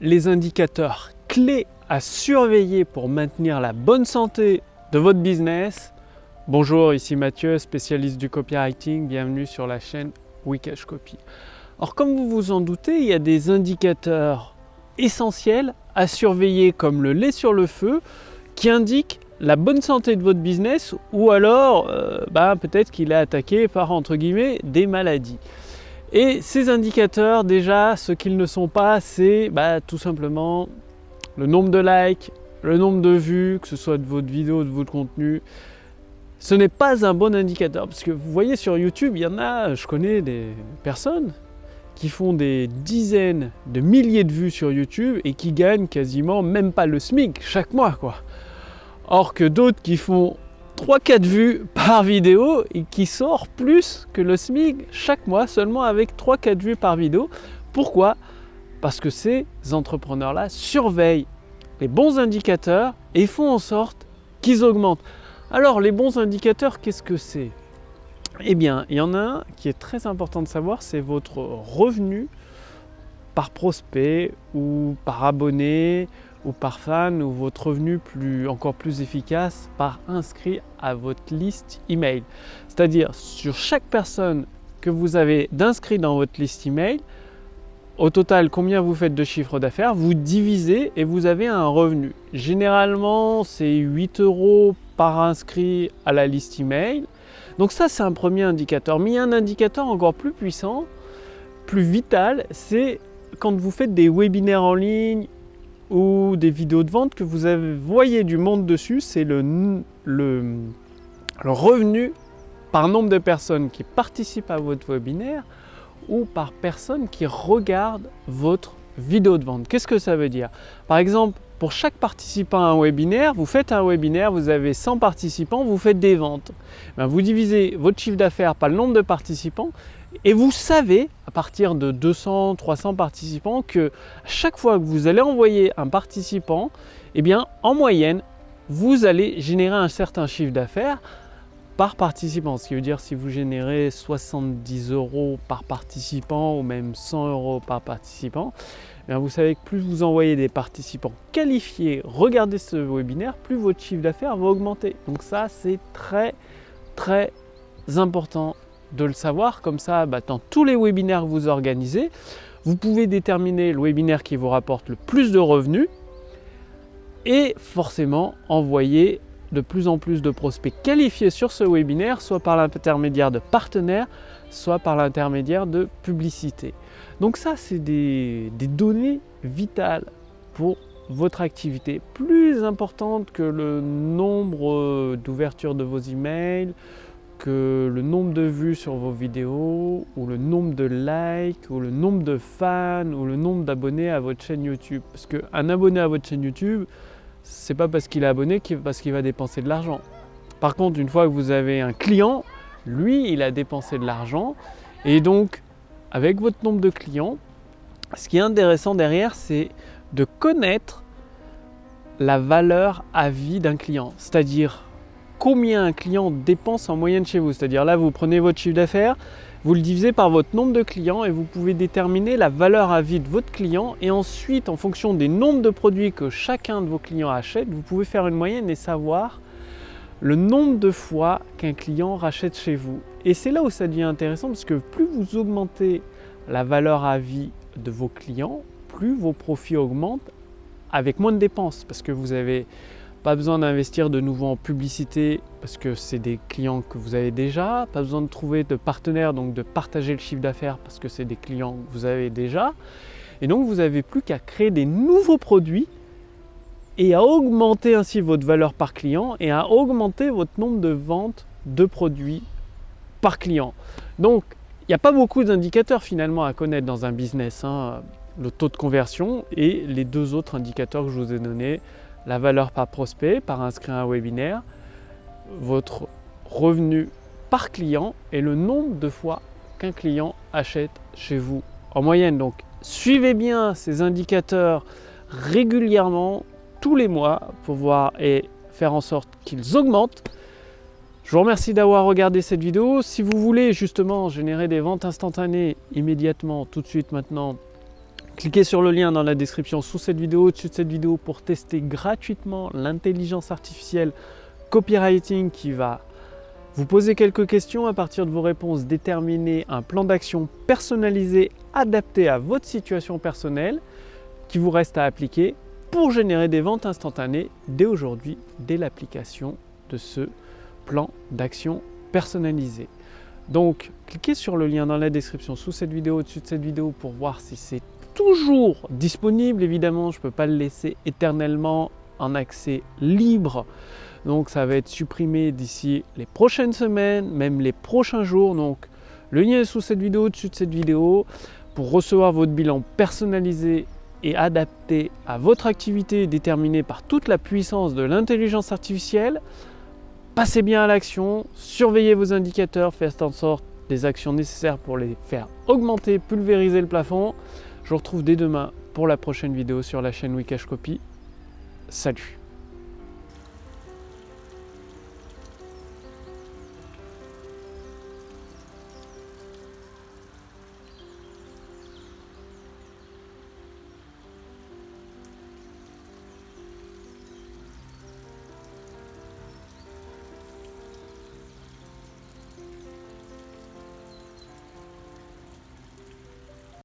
les indicateurs clés à surveiller pour maintenir la bonne santé de votre business. Bonjour, ici Mathieu, spécialiste du copywriting. Bienvenue sur la chaîne Wikash Copy. Alors comme vous vous en doutez, il y a des indicateurs essentiels à surveiller comme le lait sur le feu qui indiquent la bonne santé de votre business ou alors euh, bah, peut-être qu'il est attaqué par entre guillemets des maladies. Et ces indicateurs, déjà, ce qu'ils ne sont pas, c'est bah, tout simplement le nombre de likes, le nombre de vues, que ce soit de votre vidéo, de votre contenu. Ce n'est pas un bon indicateur parce que vous voyez sur YouTube, il y en a, je connais des personnes qui font des dizaines de milliers de vues sur YouTube et qui gagnent quasiment même pas le SMIC chaque mois. Or que d'autres qui font 3-4 vues par vidéo et qui sort plus que le SMIC chaque mois seulement avec 3-4 vues par vidéo. Pourquoi? Parce que ces entrepreneurs-là surveillent les bons indicateurs et font en sorte qu'ils augmentent. Alors les bons indicateurs, qu'est-ce que c'est? Eh bien, il y en a un qui est très important de savoir, c'est votre revenu par prospect ou par abonné ou par fan ou votre revenu plus, encore plus efficace par inscrit à votre liste email. C'est-à-dire sur chaque personne que vous avez d'inscrit dans votre liste email, au total combien vous faites de chiffre d'affaires, vous divisez et vous avez un revenu. Généralement c'est 8 euros par inscrit à la liste email. Donc ça c'est un premier indicateur. Mais un indicateur encore plus puissant, plus vital, c'est quand vous faites des webinaires en ligne ou des vidéos de vente que vous avez, voyez du monde dessus, c'est le, le, revenu par nombre de personnes qui participent à votre webinaire ou par personne qui regarde votre vidéo de vente. Qu'est-ce que ça veut dire? Par exemple, pour chaque participant à un webinaire, vous faites un webinaire, vous avez 100 participants, vous faites des ventes. Ben, vous divisez votre chiffre d'affaires par le nombre de participants et vous savez, à partir de 200, 300 participants, que chaque fois que vous allez envoyer un participant, eh bien, en moyenne, vous allez générer un certain chiffre d'affaires par participant. Ce qui veut dire si vous générez 70 euros par participant ou même 100 euros par participant, eh vous savez que plus vous envoyez des participants qualifiés, regardez ce webinaire, plus votre chiffre d'affaires va augmenter. Donc ça, c'est très, très important de le savoir. Comme ça, bah, dans tous les webinaires que vous organisez, vous pouvez déterminer le webinaire qui vous rapporte le plus de revenus et forcément envoyer de plus en plus de prospects qualifiés sur ce webinaire, soit par l'intermédiaire de partenaires, soit par l'intermédiaire de publicité. Donc ça, c'est des, données vitales pour votre activité, plus importante que le nombre d'ouvertures de vos emails, que le nombre de vues sur vos vidéos, ou le nombre de likes, ou le nombre de fans, ou le nombre d'abonnés à votre chaîne YouTube. Parce qu'un abonné à votre chaîne YouTube, c'est pas parce qu'il est abonné parce qu'il va dépenser de l'argent. Par contre, une fois que vous avez un client, lui, il a dépensé de l'argent. Et donc, avec votre nombre de clients, ce qui est intéressant derrière, c'est de connaître la valeur à vie d'un client. C'est-à-dire combien un client dépense en moyenne chez vous. C'est-à-dire là, vous prenez votre chiffre d'affaires, vous le divisez par votre nombre de clients et vous pouvez déterminer la valeur à vie de votre client. Et ensuite, en fonction des nombres de produits que chacun de vos clients achète, vous pouvez faire une moyenne et savoir le nombre de fois qu'un client rachète chez vous. Et c'est là où ça devient intéressant parce que plus vous augmentez la valeur à vie de vos clients, plus vos profits augmentent avec moins de dépenses parce que vous avez pas besoin d'investir de nouveau en publicité parce que c'est des clients que vous avez déjà. Pas besoin de trouver de partenaires, donc de partager le chiffre d'affaires parce que c'est des clients que vous avez déjà. Et donc vous n'avez plus qu'à créer des nouveaux produits et à augmenter ainsi votre valeur par client et à augmenter votre nombre de ventes de produits par client. Donc il n'y a pas beaucoup d'indicateurs finalement à connaître dans un business. Hein. Le taux de conversion et les deux autres indicateurs que je vous ai donnés, la valeur par prospect, par inscrit à un webinaire, votre revenu par client et le nombre de fois qu'un client achète chez vous en moyenne. Donc suivez bien ces indicateurs régulièrement, tous les mois, pour voir et faire en sorte qu'ils augmentent. Je vous remercie d'avoir regardé cette vidéo. Si vous voulez justement générer des ventes instantanées immédiatement, tout de suite maintenant, Cliquez sur le lien dans la description sous cette vidéo, au-dessus de cette vidéo pour tester gratuitement l'intelligence artificielle copywriting qui va vous poser quelques questions à partir de vos réponses, déterminer un plan d'action personnalisé adapté à votre situation personnelle qui vous reste à appliquer pour générer des ventes instantanées dès aujourd'hui, dès l'application de ce plan d'action personnalisé. Donc, cliquez sur le lien dans la description sous cette vidéo, au-dessus de cette vidéo pour voir si c'est toujours disponible. Évidemment, je ne peux pas le laisser éternellement en accès libre. Donc, ça va être supprimé d'ici les prochaines semaines, même les prochains jours. Donc, le lien est sous cette vidéo, au-dessus de cette vidéo. Pour recevoir votre bilan personnalisé et adapté à votre activité déterminé par toute la puissance de l'intelligence artificielle, passez bien à l'action, surveillez vos indicateurs, faites en sorte des actions nécessaires pour les faire augmenter, pulvériser le plafond. Je vous retrouve dès demain pour la prochaine vidéo sur la chaîne Wikash Copy. Salut